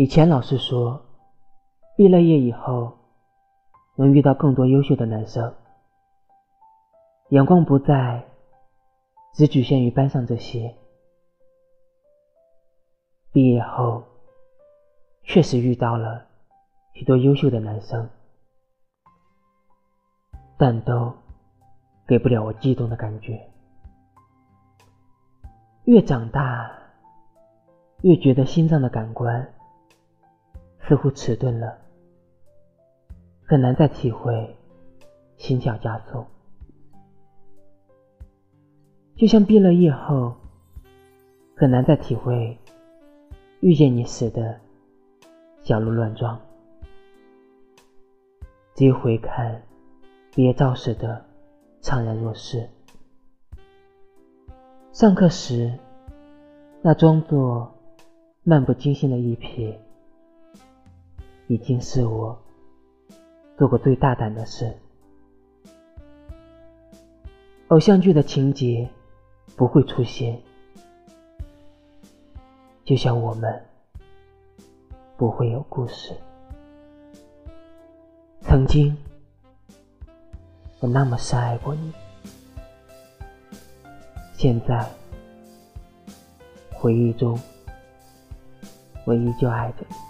以前老师说，毕了业以后能遇到更多优秀的男生，眼光不再只局限于班上这些。毕业后，确实遇到了许多优秀的男生，但都给不了我激动的感觉。越长大，越觉得心脏的感官。似乎迟钝了，很难再体会心跳加速。就像毕了业后，很难再体会遇见你时的小鹿乱撞。只有回看毕业照时的怅然若失。上课时，那装作漫不经心的一瞥。已经是我做过最大胆的事。偶像剧的情节不会出现，就像我们不会有故事。曾经，我那么深爱过你，现在回忆中，我依旧爱着你。